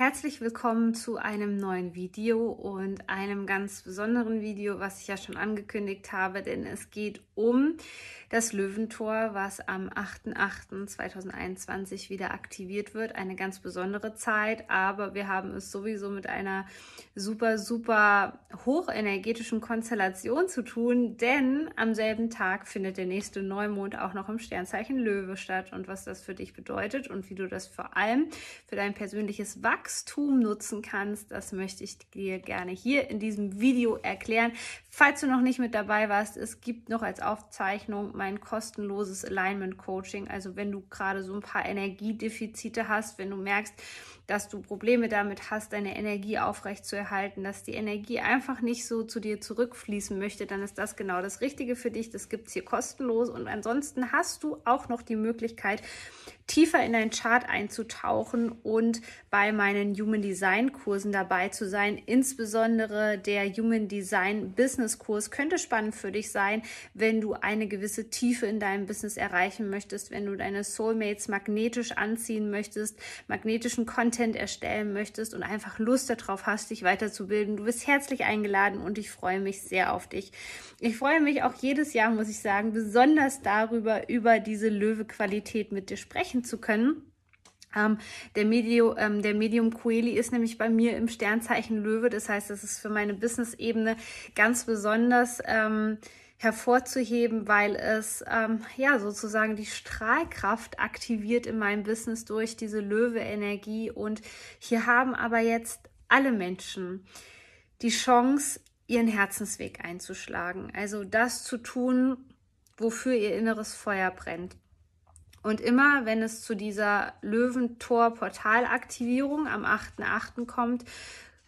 Herzlich willkommen zu einem neuen Video und einem ganz besonderen Video, was ich ja schon angekündigt habe, denn es geht um das Löwentor, was am 8.8.2021 wieder aktiviert wird. Eine ganz besondere Zeit, aber wir haben es sowieso mit einer super, super hochenergetischen Konstellation zu tun, denn am selben Tag findet der nächste Neumond auch noch im Sternzeichen Löwe statt und was das für dich bedeutet und wie du das vor allem für dein persönliches Wachstum nutzen kannst, das möchte ich dir gerne hier in diesem Video erklären. Falls du noch nicht mit dabei warst, es gibt noch als Aufzeichnung mein kostenloses Alignment Coaching. Also wenn du gerade so ein paar Energiedefizite hast, wenn du merkst, dass du Probleme damit hast, deine Energie aufrechtzuerhalten, dass die Energie einfach nicht so zu dir zurückfließen möchte, dann ist das genau das Richtige für dich. Das gibt es hier kostenlos. Und ansonsten hast du auch noch die Möglichkeit, tiefer in deinen Chart einzutauchen und bei meinen Human Design Kursen dabei zu sein. Insbesondere der Human Design Business Kurs könnte spannend für dich sein, wenn du eine gewisse Tiefe in deinem Business erreichen möchtest, wenn du deine Soulmates magnetisch anziehen möchtest, magnetischen Content erstellen möchtest und einfach Lust darauf hast, dich weiterzubilden. Du bist herzlich eingeladen und ich freue mich sehr auf dich. Ich freue mich auch jedes Jahr, muss ich sagen, besonders darüber, über diese Löwe-Qualität mit dir sprechen zu können. Ähm, der, Medium, ähm, der Medium Coeli ist nämlich bei mir im Sternzeichen Löwe. Das heißt, es ist für meine Business-Ebene ganz besonders ähm, hervorzuheben, weil es ähm, ja sozusagen die Strahlkraft aktiviert in meinem Business durch diese Löwe-Energie. Und hier haben aber jetzt alle Menschen die Chance, ihren Herzensweg einzuschlagen. Also das zu tun, wofür ihr inneres Feuer brennt. Und immer, wenn es zu dieser Löwentor-Portalaktivierung am 8.8. kommt,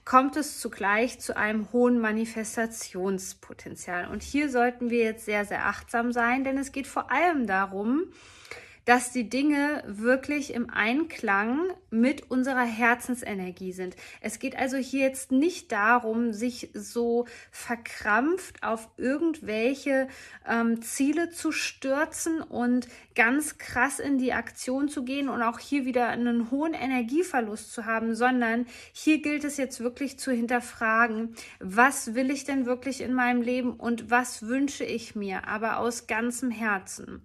kommt es zugleich zu einem hohen Manifestationspotenzial. Und hier sollten wir jetzt sehr, sehr achtsam sein, denn es geht vor allem darum, dass die Dinge wirklich im Einklang mit unserer Herzensenergie sind. Es geht also hier jetzt nicht darum, sich so verkrampft auf irgendwelche ähm, Ziele zu stürzen und ganz krass in die Aktion zu gehen und auch hier wieder einen hohen Energieverlust zu haben, sondern hier gilt es jetzt wirklich zu hinterfragen, was will ich denn wirklich in meinem Leben und was wünsche ich mir, aber aus ganzem Herzen.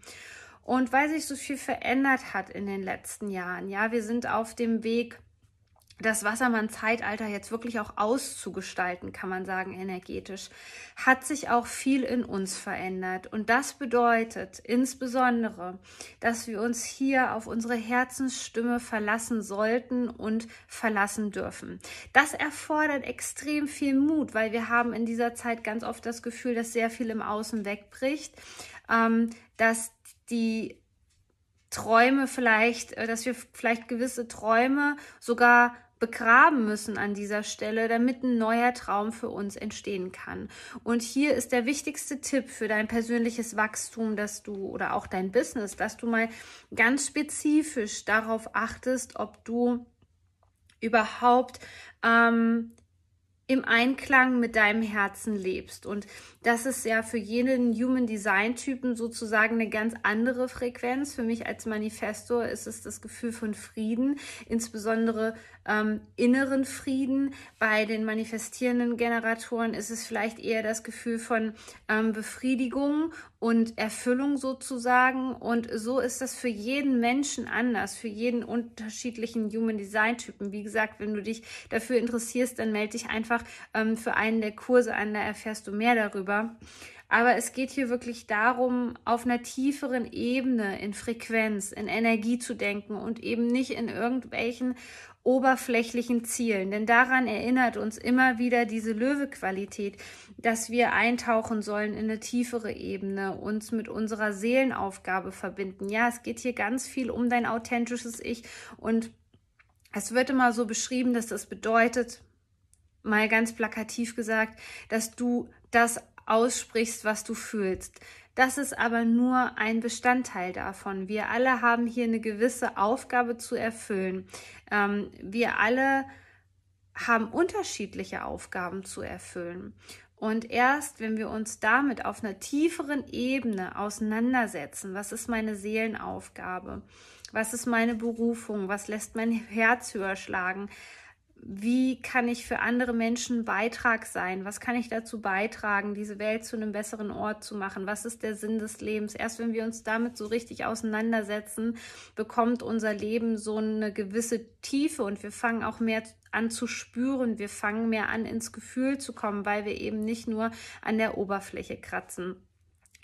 Und weil sich so viel verändert hat in den letzten Jahren, ja, wir sind auf dem Weg, das Wassermann-Zeitalter jetzt wirklich auch auszugestalten, kann man sagen, energetisch, hat sich auch viel in uns verändert. Und das bedeutet insbesondere, dass wir uns hier auf unsere Herzensstimme verlassen sollten und verlassen dürfen. Das erfordert extrem viel Mut, weil wir haben in dieser Zeit ganz oft das Gefühl, dass sehr viel im Außen wegbricht, ähm, dass die Träume vielleicht, äh, dass wir vielleicht gewisse Träume sogar begraben müssen an dieser Stelle, damit ein neuer Traum für uns entstehen kann. Und hier ist der wichtigste Tipp für dein persönliches Wachstum, dass du oder auch dein Business, dass du mal ganz spezifisch darauf achtest, ob du überhaupt ähm, im Einklang mit deinem Herzen lebst. Und das ist ja für jeden Human Design Typen sozusagen eine ganz andere Frequenz. Für mich als Manifestor ist es das Gefühl von Frieden, insbesondere ähm, inneren Frieden. Bei den manifestierenden Generatoren ist es vielleicht eher das Gefühl von ähm, Befriedigung und Erfüllung sozusagen. Und so ist das für jeden Menschen anders, für jeden unterschiedlichen Human Design Typen. Wie gesagt, wenn du dich dafür interessierst, dann melde dich einfach ähm, für einen der Kurse an, da erfährst du mehr darüber. Aber es geht hier wirklich darum, auf einer tieferen Ebene in Frequenz, in Energie zu denken und eben nicht in irgendwelchen oberflächlichen Zielen. Denn daran erinnert uns immer wieder diese Löwequalität, dass wir eintauchen sollen in eine tiefere Ebene, uns mit unserer Seelenaufgabe verbinden. Ja, es geht hier ganz viel um dein authentisches Ich und es wird immer so beschrieben, dass das bedeutet, mal ganz plakativ gesagt, dass du das aussprichst, was du fühlst. Das ist aber nur ein Bestandteil davon. Wir alle haben hier eine gewisse Aufgabe zu erfüllen. Ähm, wir alle haben unterschiedliche Aufgaben zu erfüllen. Und erst wenn wir uns damit auf einer tieferen Ebene auseinandersetzen, was ist meine Seelenaufgabe, was ist meine Berufung, was lässt mein Herz höher schlagen, wie kann ich für andere Menschen Beitrag sein? Was kann ich dazu beitragen, diese Welt zu einem besseren Ort zu machen? Was ist der Sinn des Lebens? Erst wenn wir uns damit so richtig auseinandersetzen, bekommt unser Leben so eine gewisse Tiefe und wir fangen auch mehr an zu spüren. Wir fangen mehr an ins Gefühl zu kommen, weil wir eben nicht nur an der Oberfläche kratzen.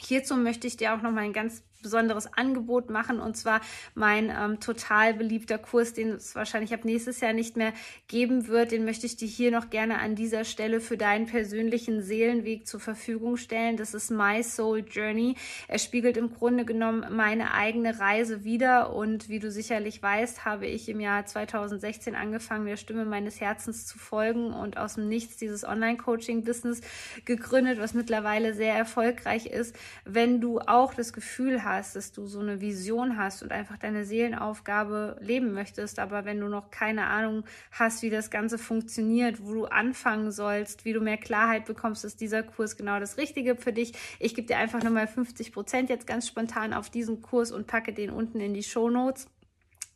Hierzu möchte ich dir auch noch mal ein ganz besonderes Angebot machen und zwar mein ähm, total beliebter Kurs, den es wahrscheinlich ab nächstes Jahr nicht mehr geben wird. Den möchte ich dir hier noch gerne an dieser Stelle für deinen persönlichen Seelenweg zur Verfügung stellen. Das ist My Soul Journey. Er spiegelt im Grunde genommen meine eigene Reise wieder und wie du sicherlich weißt, habe ich im Jahr 2016 angefangen, der Stimme meines Herzens zu folgen und aus dem Nichts dieses Online-Coaching-Business gegründet, was mittlerweile sehr erfolgreich ist. Wenn du auch das Gefühl hast, dass du so eine Vision hast und einfach deine Seelenaufgabe leben möchtest, aber wenn du noch keine Ahnung hast, wie das Ganze funktioniert, wo du anfangen sollst, wie du mehr Klarheit bekommst, ist dieser Kurs genau das Richtige für dich. Ich gebe dir einfach nochmal 50 Prozent jetzt ganz spontan auf diesen Kurs und packe den unten in die Show Notes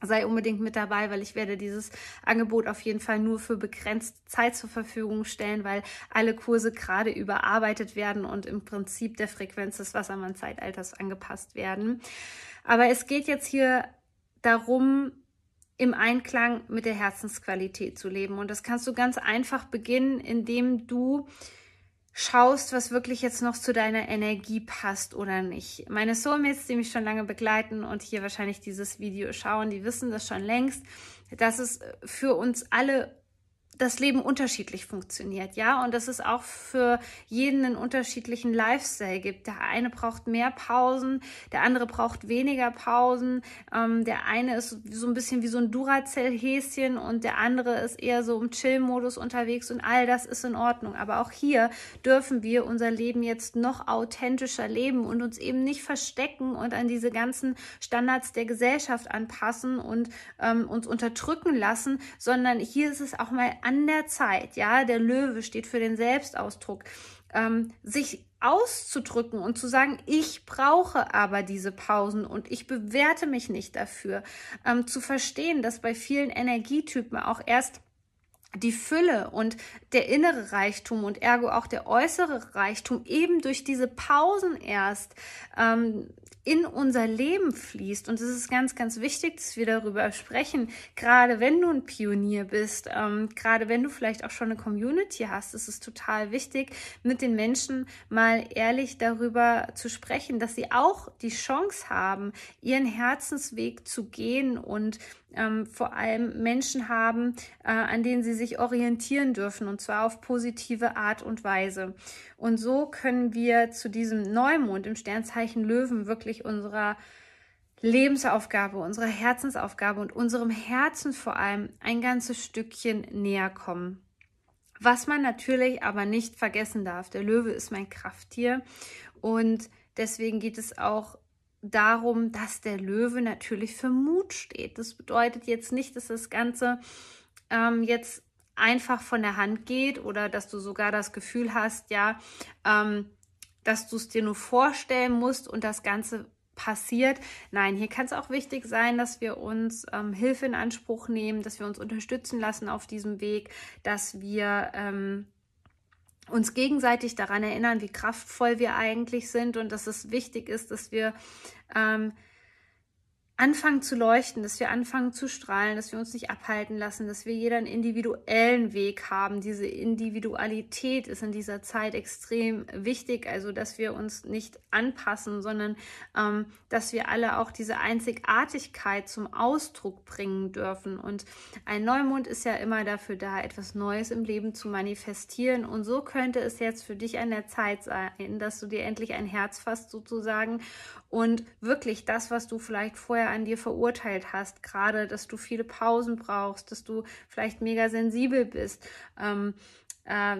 sei unbedingt mit dabei, weil ich werde dieses Angebot auf jeden Fall nur für begrenzte Zeit zur Verfügung stellen, weil alle Kurse gerade überarbeitet werden und im Prinzip der Frequenz des Wassermann-Zeitalters angepasst werden. Aber es geht jetzt hier darum, im Einklang mit der Herzensqualität zu leben. Und das kannst du ganz einfach beginnen, indem du schaust, was wirklich jetzt noch zu deiner Energie passt oder nicht. Meine Soulmates, die mich schon lange begleiten und hier wahrscheinlich dieses Video schauen, die wissen das schon längst, dass es für uns alle das Leben unterschiedlich funktioniert, ja, und dass es auch für jeden einen unterschiedlichen Lifestyle gibt. Der eine braucht mehr Pausen, der andere braucht weniger Pausen. Ähm, der eine ist so ein bisschen wie so ein Duracell-Häschen und der andere ist eher so im Chill-Modus unterwegs und all das ist in Ordnung. Aber auch hier dürfen wir unser Leben jetzt noch authentischer leben und uns eben nicht verstecken und an diese ganzen Standards der Gesellschaft anpassen und ähm, uns unterdrücken lassen, sondern hier ist es auch mal an der Zeit, ja, der Löwe steht für den Selbstausdruck, ähm, sich auszudrücken und zu sagen, ich brauche aber diese Pausen und ich bewerte mich nicht dafür, ähm, zu verstehen, dass bei vielen Energietypen auch erst die Fülle und der innere Reichtum und ergo auch der äußere Reichtum eben durch diese Pausen erst ähm, in unser Leben fließt. Und es ist ganz, ganz wichtig, dass wir darüber sprechen. Gerade wenn du ein Pionier bist, ähm, gerade wenn du vielleicht auch schon eine Community hast, ist es total wichtig, mit den Menschen mal ehrlich darüber zu sprechen, dass sie auch die Chance haben, ihren Herzensweg zu gehen und ähm, vor allem Menschen haben, äh, an denen sie sich orientieren dürfen und zwar auf positive Art und Weise. Und so können wir zu diesem Neumond im Sternzeichen Löwen wirklich unserer Lebensaufgabe, unserer Herzensaufgabe und unserem Herzen vor allem ein ganzes Stückchen näher kommen. Was man natürlich aber nicht vergessen darf, der Löwe ist mein Krafttier und deswegen geht es auch darum, dass der Löwe natürlich für Mut steht. Das bedeutet jetzt nicht, dass das Ganze ähm, jetzt einfach von der Hand geht oder dass du sogar das Gefühl hast, ja, ähm, dass du es dir nur vorstellen musst und das Ganze passiert. Nein, hier kann es auch wichtig sein, dass wir uns ähm, Hilfe in Anspruch nehmen, dass wir uns unterstützen lassen auf diesem Weg, dass wir ähm, uns gegenseitig daran erinnern, wie kraftvoll wir eigentlich sind und dass es wichtig ist, dass wir ähm, anfangen zu leuchten, dass wir anfangen zu strahlen, dass wir uns nicht abhalten lassen, dass wir jeder einen individuellen Weg haben. Diese Individualität ist in dieser Zeit extrem wichtig, also dass wir uns nicht anpassen, sondern ähm, dass wir alle auch diese Einzigartigkeit zum Ausdruck bringen dürfen. Und ein Neumond ist ja immer dafür da, etwas Neues im Leben zu manifestieren. Und so könnte es jetzt für dich an der Zeit sein, dass du dir endlich ein Herz fasst sozusagen und wirklich das, was du vielleicht an dir verurteilt hast, gerade, dass du viele Pausen brauchst, dass du vielleicht mega sensibel bist, ähm, äh,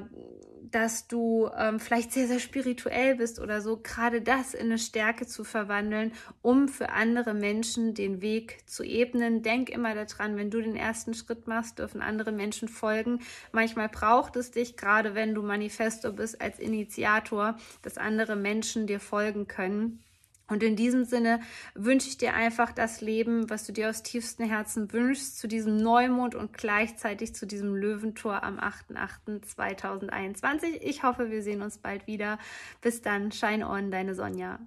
dass du ähm, vielleicht sehr, sehr spirituell bist oder so, gerade das in eine Stärke zu verwandeln, um für andere Menschen den Weg zu ebnen. Denk immer daran, wenn du den ersten Schritt machst, dürfen andere Menschen folgen. Manchmal braucht es dich, gerade wenn du Manifesto bist als Initiator, dass andere Menschen dir folgen können Und in diesem Sinne wünsche ich dir einfach das Leben, was du dir aus tiefstem Herzen wünschst, zu diesem Neumond und gleichzeitig zu diesem Löwentor am 8.8.2021. Ich hoffe, wir sehen uns bald wieder. Bis dann, Shine On, deine Sonja.